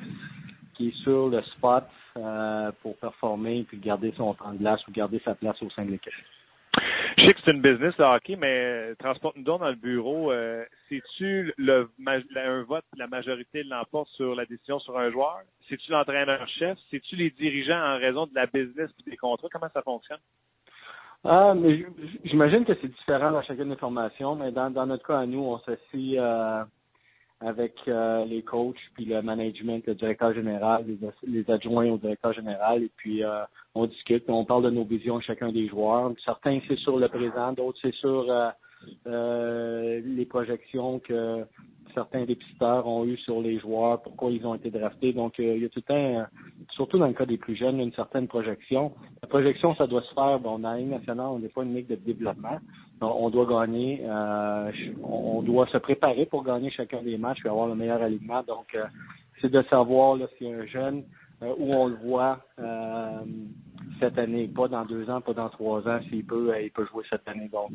qui est sur le spot pour performer puis garder son temps de glace ou garder sa place au sein de l'équipe. Je sais que c'est une business de hockey, mais transporte-nous donc dans le bureau. Euh, C'est-tu le, un vote, la majorité l'emporte sur la décision sur un joueur? C'est-tu l'entraîneur-chef? C'est-tu les dirigeants en raison de la business des contrats? Comment ça fonctionne? Ah, mais j'imagine que c'est différent dans chacune des formations, mais dans, notre cas à nous, on s'assied euh, avec euh, les coachs, puis le management, le directeur général, les, adjoints au directeur général, et puis euh, on discute, on parle de nos visions chacun des joueurs. Certains, c'est sur le présent, d'autres, c'est sur euh, les projections que certains dépisteurs ont eu sur les joueurs, pourquoi ils ont été draftés. Donc, il y a tout un, surtout dans le cas des plus jeunes, une certaine projection. La projection, ça doit se faire, bon, dans la Ligue nationale, on n'est pas une ligue de développement on doit gagner, euh, on doit se préparer pour gagner chacun des matchs et avoir le meilleur alignement. Donc, euh, c'est de savoir là, a un jeune euh, où on le voit cette année, pas dans deux ans, pas dans trois ans, s'il peut, il peut jouer cette année. Donc,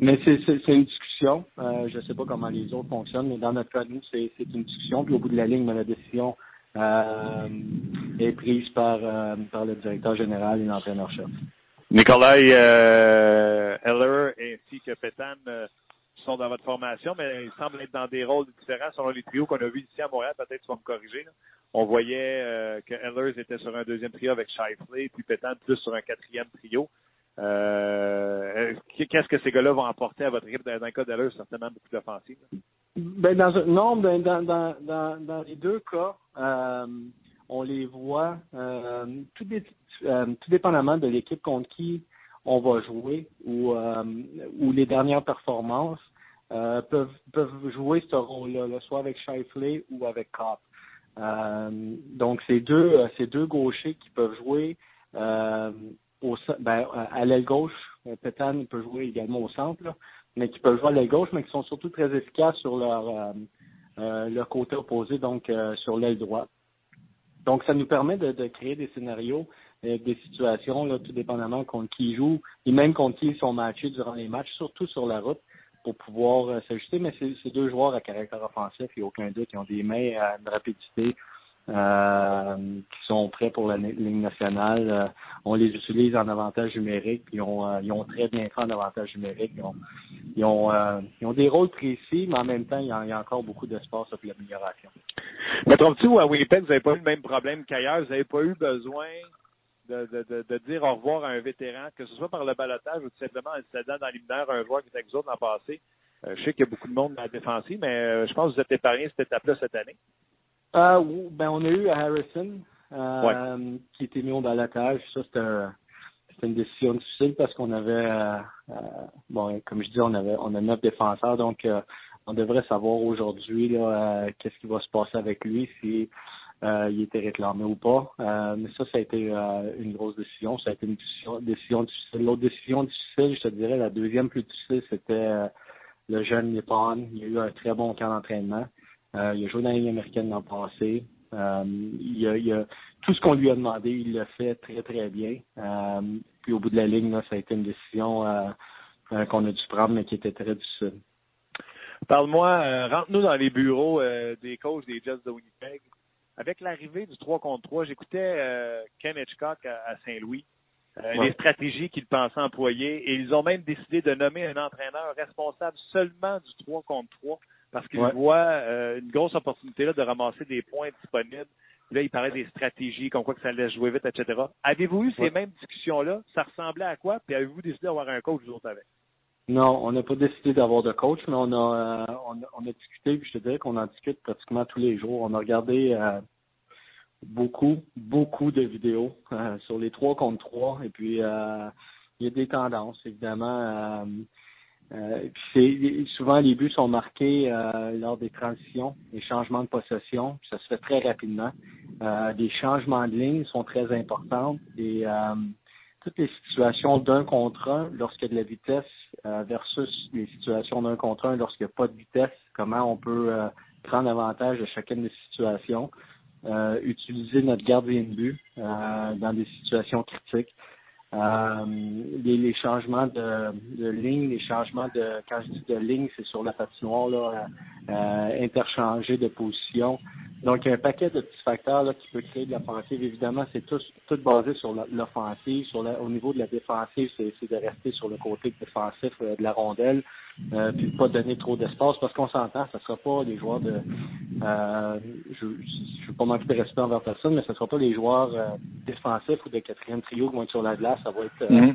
mais c'est une discussion. je ne sais pas comment les autres fonctionnent, mais dans notre cas, nous, c'est une discussion. Puis au bout de la ligne, la décision est prise par, le directeur général et l'entraîneur-chef. Nikolai euh, Heller ainsi que Pétan sont dans votre formation, mais ils semblent être dans des rôles différents selon les trios qu'on a vus ici à Montréal. Peut-être tu vas me corriger. On voyait euh, que Ehlers était sur un deuxième trio avec Shifley, puis Pétan plus sur un quatrième trio. Euh, Qu'est-ce que ces gars-là vont apporter à votre équipe dans, le cas d'Ehlers? Certainement beaucoup d'offensives. Ben, dans, non, ben, dans, les deux cas, euh, on les voit, tout, dépendamment de l'équipe contre qui on va jouer ou, ou les dernières performances, peuvent, peuvent jouer ce rôle-là, soit avec Shifley ou avec Cop. donc, c'est deux, ces deux gauchers qui peuvent jouer au, ben, à l'aile gauche. Pétan peut jouer également au centre, mais qui peuvent jouer à l'aile gauche, mais qui sont surtout très efficaces sur leur, leur côté opposé, donc sur l'aile droite. Donc, ça nous permet de, créer des scénarios des situations, tout dépendamment contre qui ils jouent, et même contre qui ils sont matchés durant les matchs, surtout sur la route, pour pouvoir euh, s'ajuster. Mais c'est deux joueurs à caractère offensif, il n'y a aucun doute, qui ont des mains à une rapidité, euh, qui sont prêts pour la ligne nationale. Euh, on les utilise en avantage numérique, puis ils ont, ils ont très bien fait en avantage numérique. Ils ont, ils ont, ils ont des rôles précis, mais en même temps, il y a, encore beaucoup d'espace pour l'amélioration. Mais trompes-tu à Winnipeg, vous n'avez pas eu le même problème qu'ailleurs? Vous n'avez pas eu besoin de, de, de, dire au revoir à un vétéran, que ce soit par le balotage ou tout simplement en cédant dans l'hymnaire un joueur qui était avec vous dans le passé. Euh, je sais qu'il y a beaucoup de monde dans la défensive, mais euh, je pense que vous êtes épargné cette étape-là cette année. Euh, ben, on a eu Harrison, qui était mis au balotage. Ça, c'était une décision difficile parce qu'on avait, bon, comme je dis, on avait, on a neuf défenseurs, donc on devrait savoir aujourd'hui qu'est-ce qui va se passer avec lui si il était réclamé ou pas. mais ça, ça a été une grosse décision. Ça a été une décision, difficile. L'autre décision difficile, je te dirais, la deuxième plus difficile, c'était le jeune Nippon. Il a eu un très bon camp d'entraînement. il a joué dans la Ligue américaine l'an passé. il, a, tout ce qu'on lui a demandé, il l'a fait très, très bien. puis au bout de la ligne, ça a été une décision qu'on a dû prendre, mais qui était très difficile. Parle-moi, euh, rentre-nous dans les bureaux euh, des coachs des Jets de Winnipeg. Avec l'arrivée du 3 contre 3, j'écoutais euh, Ken Hitchcock à, Saint-Louis, les stratégies qu'il pensait employer, et ils ont même décidé de nommer un entraîneur responsable seulement du 3 contre 3 parce qu'ils voient une grosse opportunité là de ramasser des points disponibles. Là, il parlait des stratégies, comme quoi que ça laisse jouer vite, etc. Avez-vous eu ces mêmes discussions-là? Ça ressemblait à quoi? Puis avez-vous décidé d'avoir un coach vous autres avec? Non, on n'a pas décidé d'avoir de coach, mais on a, euh, on, a discuté, puis je te dirais qu'on en discute pratiquement tous les jours. On a regardé euh, beaucoup, beaucoup de vidéos euh, sur les trois contre trois, et puis il y a des tendances, évidemment. souvent les buts sont marqués lors des transitions, les changements de possession, ça se fait très rapidement. les changements de ligne sont très importants et toutes les situations d'un contre un lorsqu'il y a de la vitesse euh, versus les situations d'un contre un lorsqu'il n'y a pas de vitesse, comment on peut euh, prendre avantage de chacune des situations, euh, utiliser notre gardien de but dans des situations critiques. Les, les, changements de, de, ligne, les changements de quand je dis de ligne, c'est sur la patinoire là, interchanger de position. Donc, il y a un paquet de petits facteurs là, qui peut créer de l'offensive. Évidemment, c'est tout, tout basé sur l'offensive. Sur au niveau de la défensive, c'est de rester sur le côté défensif euh, de la rondelle, euh, puis pas donner trop d'espace, parce qu'on s'entend, ce ne sera pas les joueurs de... Euh, je ne veux pas manquer de respect envers personne, mais ce ne sera pas les joueurs euh, défensifs ou de quatrième trio qui vont être sur la glace. Ça va être... Mm-hmm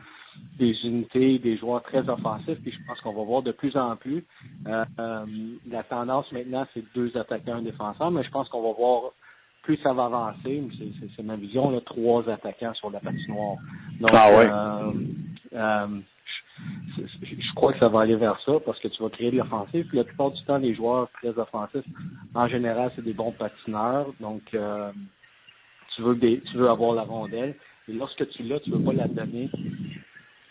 des unités, des joueurs très offensifs, puis je pense qu'on va voir de plus en plus. Euh, euh, la tendance maintenant, c'est deux attaquants, un défenseur, mais je pense qu'on va voir plus ça va avancer, c'est ma vision, là, trois attaquants sur la patinoire. Donc, ah euh, je, crois que ça va aller vers ça parce que tu vas créer de l'offensive. La plupart du temps, les joueurs très offensifs, en général, c'est des bons patineurs. Donc, tu veux tu veux avoir la rondelle. Et lorsque tu l'as, tu veux pas la donner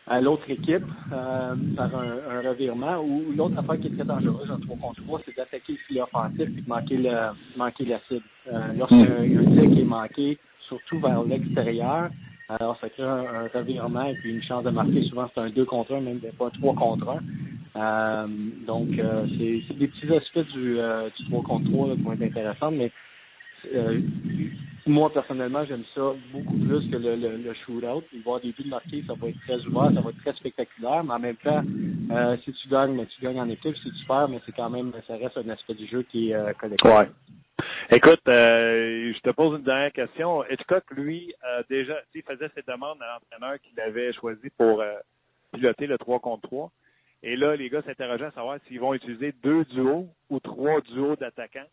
à l'autre équipe euh, par un, revirement ou l'autre affaire qui est très dangereuse en 3 contre 3, c'est d'attaquer le filet offensif et de manquer, le, manquer la cible. Euh, Lorsqu'il tir est manqué, surtout vers l'extérieur, alors ça crée un, revirement et puis une chance de marquer. Souvent, c'est un 2 contre 1, même pas un 3 contre 1. Euh, donc, euh, c'est des petits aspects du, euh, du 3 contre 3 là, qui vont être intéressants, mais euh, moi, personnellement, j'aime ça beaucoup plus que le, le, le shootout. Il va des buts marqués, ça va être très ouvert, ça va être très spectaculaire, mais en même temps, euh, si tu gagnes, mais tu gagnes en équipe, si tu perds, mais c'est quand même, ça reste un aspect du jeu qui est euh, collectif. Ouais. Écoute, euh, je te pose une dernière question. Hitchcock, lui, euh, déjà, il faisait ses demandes à l'entraîneur qu'il avait choisi pour euh, piloter le 3 contre 3. Et là, les gars s'interrogeaient à savoir s'ils vont utiliser deux duos ou trois duos d'attaquants.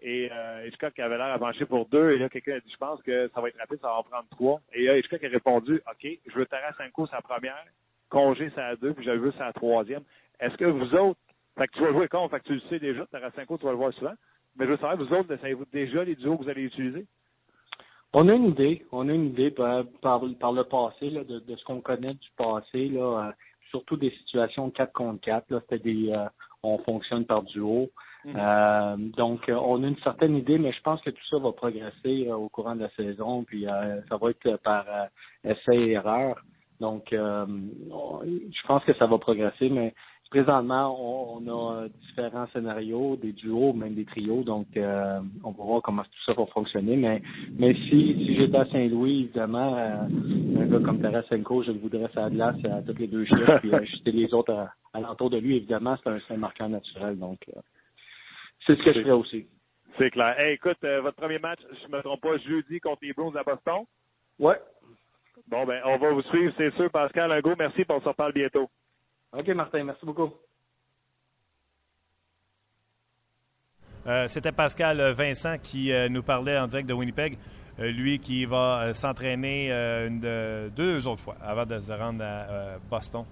Et euh, Hitchcock avait l'air avancé pour deux. Et là, quelqu'un a dit, je pense que ça va être rapide, ça va en prendre trois. Et là, Hitchcock a répondu, OK, je veux Tarasenko sa première, Congé sa deux, puis je veux sa troisième. Est-ce que vous autres, fait que tu vas jouer con, fait que tu le sais déjà, Tarasenko, tu vas le voir souvent. Mais je veux savoir, vous autres, savez-vous déjà les duos que vous allez utiliser? On a une idée. On a une idée par, par, le passé, là, de, de ce qu'on connaît du passé, là, euh, surtout des situations 4 contre 4. Là, c'était des euh, on fonctionne par duo. Mhm. Euh, donc, on a une certaine idée, mais je pense que tout ça va progresser au courant de la saison, puis ça va être par essai et erreur. Donc, je pense que ça va progresser, mais présentement, on, a différents scénarios, des duos, même des trios, donc on va voir comment tout ça va fonctionner. Mais, mais si, si j'étais à Saint-Louis, évidemment, un gars comme Tarasenko, je le voudrais ça glace à toutes les deux chiffres, puis ajuster les autres à, alentour de lui, évidemment, c'est un, marqueur naturel. Donc, c'est ce que je ferais aussi. C'est clair. écoute, euh, votre premier match, je ne me trompe pas, jeudi contre les Bruins à Boston? Ouais. Bon, ben, on va vous suivre, c'est sûr. Pascal, un gros merci, pour on se reparle bientôt. OK, Martin, merci beaucoup. Euh, c'était Pascal Vincent qui euh, nous parlait en direct de Winnipeg. lui qui va s'entraîner deux autres fois avant de se rendre à Boston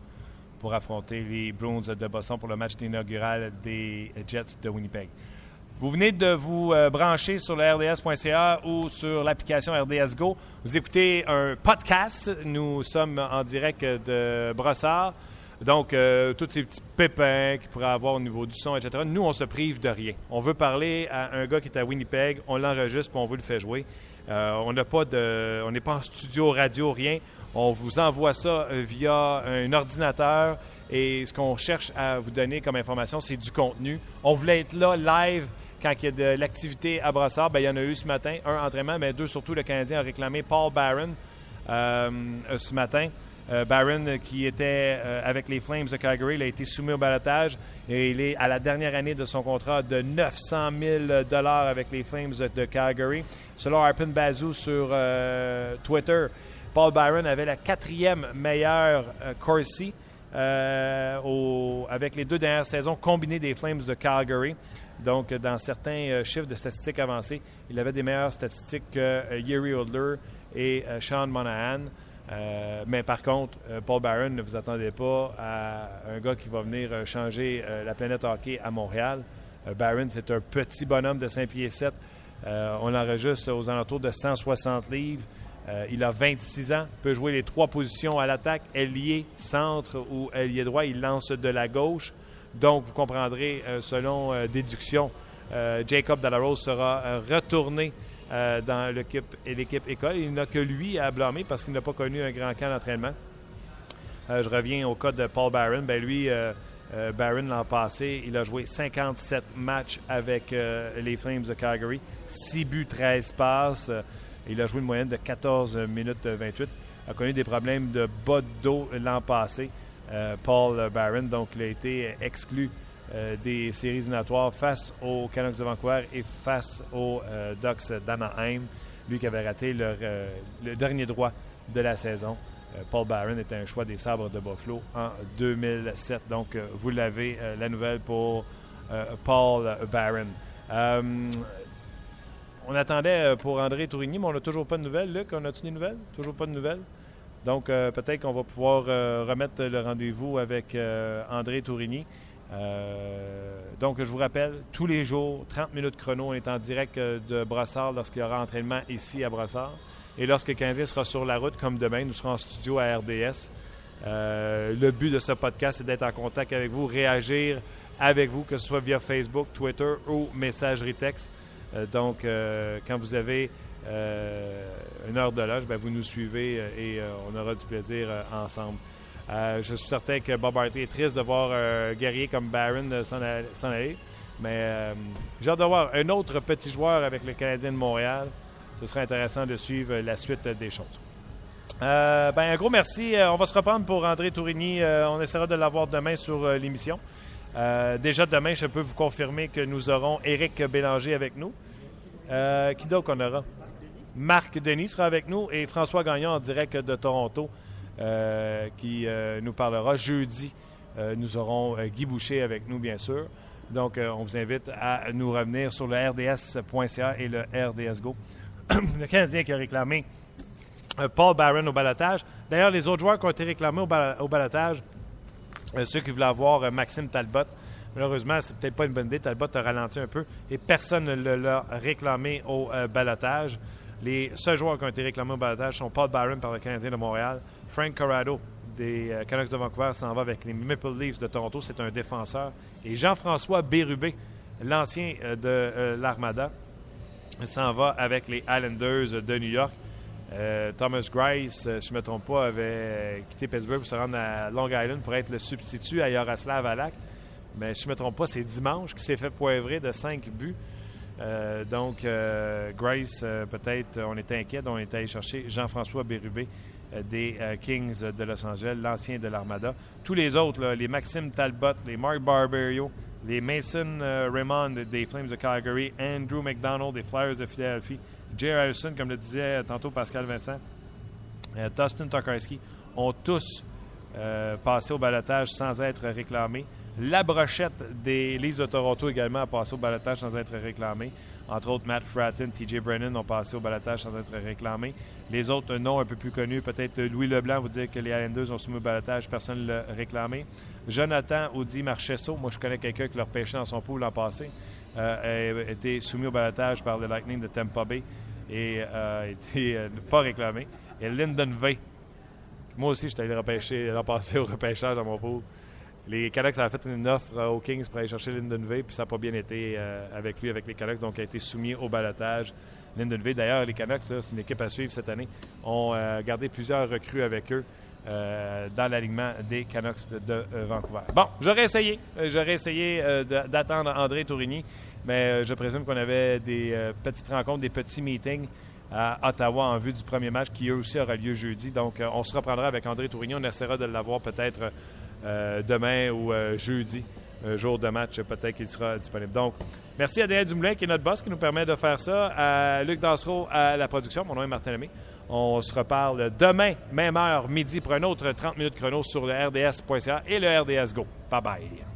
pour affronter les Bruins de Boston pour le match inaugural des Jets de Winnipeg. Vous venez de vous euh, brancher sur le RDS.ca ou sur l'application RDS Go. Vous écoutez un podcast. Nous sommes en direct de Brossard. Donc, euh, tous ces petits pépins qu'il pourrait avoir au niveau du son, etc. Nous, on se prive de rien. On veut parler à un gars qui est à Winnipeg, on l'enregistre puis on vous le fait jouer. Euh, on n'a pas de, on n'est pas en studio radio, rien. On vous envoie ça via un ordinateur et ce qu'on cherche à vous donner comme information, c'est du contenu. On voulait être là live quand il y a de l'activité à Brossard, ben, il y en a eu ce matin, un entraînement, mais deux surtout, le Canadien a réclamé Paul Barron euh, ce matin. Euh, Barron, qui était euh, avec les Flames de Calgary, il a été soumis au balotage et il est à la dernière année de son contrat de 900 000 avec les Flames de Calgary. Selon Arpin Bazou sur Twitter, Paul Barron avait la quatrième meilleure Corsi avec les deux dernières saisons combinées des Flames de Calgary. Donc, dans certains euh, chiffres de statistiques avancées, il avait des meilleures statistiques que euh, Yuri Odler et euh, Sean Monahan. Mais par contre, Paul Barron, ne vous attendez pas à un gars qui va venir changer la planète hockey à Montréal. Barron, c'est un petit bonhomme de 5 pieds 7. on l'enregistre aux alentours de 160 livres. il a 26 ans, peut jouer les trois positions à l'attaque, ailier, centre ou ailier droit. Il lance de la gauche. Donc, vous comprendrez, euh, selon euh, déduction, euh, Jacob Delarose sera retourné dans l'équipe l'équipe école. Il n'a que lui à blâmer parce qu'il n'a pas connu un grand camp d'entraînement. je reviens au cas de Paul Barron. Ben lui, Barron l'an passé, il a joué 57 matchs avec les Flames de Calgary, 6 buts, 13 passes. il a joué une moyenne de 14 minutes 28. Il a connu des problèmes de bas de dos l'an passé. Euh, Paul Barron. Donc, il a été exclu euh, des séries éliminatoires face aux Canucks de Vancouver et face aux euh, Ducks d'Anaheim. Lui qui avait raté le dernier droit de la saison. Paul Barron était un choix des sabres de Buffalo en 2007. Donc, vous l'avez, la nouvelle pour Paul Barron. on attendait pour André Tourigny, mais on n'a toujours pas de nouvelles. Luc, on a-tu des nouvelles? Toujours pas de nouvelles? Donc, euh, peut-être qu'on va pouvoir euh, remettre le rendez-vous avec euh, André Tourigny. Donc, je vous rappelle, tous les jours, 30 minutes chrono, on est en direct de Brossard lorsqu'il y aura entraînement ici à Brossard. Et lorsque le sera sur la route, comme demain, nous serons en studio à RDS. le but de ce podcast, c'est d'être en contact avec vous, réagir avec vous, que ce soit via Facebook, Twitter ou messagerie texte. donc, quand vous avez euh, une heure de loge, ben, vous nous suivez euh, et euh, on aura du plaisir ensemble. Je suis certain que Bob Hartley est triste de voir un guerrier comme Barron s'en aller, mais j'ai hâte de voir un autre petit joueur avec le Canadien de Montréal. Ce serait intéressant de suivre la suite des choses. ben, un gros merci. on va se reprendre pour André Tourigny. on essaiera de l'avoir demain sur l'émission. déjà demain, je peux vous confirmer que nous aurons Éric Bélanger avec nous. qui donc on aura? Marc Denis sera avec nous et François Gagnon en direct de Toronto euh, qui euh, nous parlera jeudi. Euh, nous aurons Guy Boucher avec nous, bien sûr. Donc, on vous invite à nous revenir sur le RDS.ca et le RDS Go. le Canadien qui a réclamé Paul Barron au balotage. D'ailleurs, les autres joueurs qui ont été réclamés au, balotage, ceux qui voulaient avoir Maxime Talbot, malheureusement, c'est peut-être pas une bonne idée. Talbot a ralenti un peu et personne ne l'a réclamé au balotage. Les seuls joueurs qui ont été réclamés au balotage sont Paul Byron par le Canadien de Montréal, Frank Corrado des euh, Canucks de Vancouver s'en va avec les Maple Leafs de Toronto, c'est un défenseur, et Jean-François Bérubé, l'ancien euh, de euh, l'Armada, s'en va avec les Islanders de New York. Thomas Grice, si je ne me trompe pas, avait quitté Pittsburgh pour se rendre à Long Island pour être le substitut à Yaroslav Alak. Mais si je ne me trompe pas, c'est dimanche qui s'est fait poivrer de 5 buts. Donc, Grace, peut-être, on était inquiet. On était allé chercher Jean-François Bérubé des Kings de Los Angeles, l'ancien de l'Armada. Tous les autres, les Maxime Talbot, les Mark Barberio, les Mason Raymond des Flames de Calgary, Andrew McDonald des Flyers de Philadelphie, Jay Harrison, comme le disait tantôt Pascal Vincent, Dustin Tokarski, ont tous passé au balotage sans être réclamés. La brochette des Leafs de Toronto également a passé au balotage sans être réclamé. Entre autres, Matt Fratton, TJ Brennan ont passé au balotage sans être réclamés. Les autres noms un peu plus connus, peut-être Louis Leblanc, vous dire que les Islanders ont soumis au balotage, personne ne l'a réclamé. Jonathan Audi Marchesso, moi je connais quelqu'un qui leur pêchait dans son pool l'an passé, euh, a été soumis au balotage par le Lightning de Tampa Bay et euh, a été euh, pas réclamé. Et Lyndon V. Moi aussi, j'étais allé repêcher l'an passé au repêchage dans mon pool. Les Canucks avaient fait une offre aux Kings pour aller chercher Lyndon puis ça n'a pas bien été avec lui, avec les Canucks, donc il a été soumis au balotage. Lyndon d'ailleurs, les Canucks, c'est une équipe à suivre cette année, ont gardé plusieurs recrues avec eux. dans l'alignement des Canucks de, Vancouver. Bon, j'aurais essayé. j'aurais essayé d'attendre André Tourigny. Mais euh, je présume qu'on avait des euh, petites rencontres, des petits meetings à Ottawa en vue du premier match qui, eux aussi, aura lieu jeudi. Donc, euh, on se reprendra avec André Tourignon. On essaiera de l'avoir peut-être demain ou jeudi, un jour de match, peut-être qu'il sera disponible. Donc, merci à Daniel Dumoulin, qui est notre boss, qui nous permet de faire ça. À Luc Dansereau à la production. Mon nom est Martin Lemay. On se reparle demain, même heure, midi, pour un autre 30 minutes chrono sur le RDS.ca et le RDS Go. Bye bye.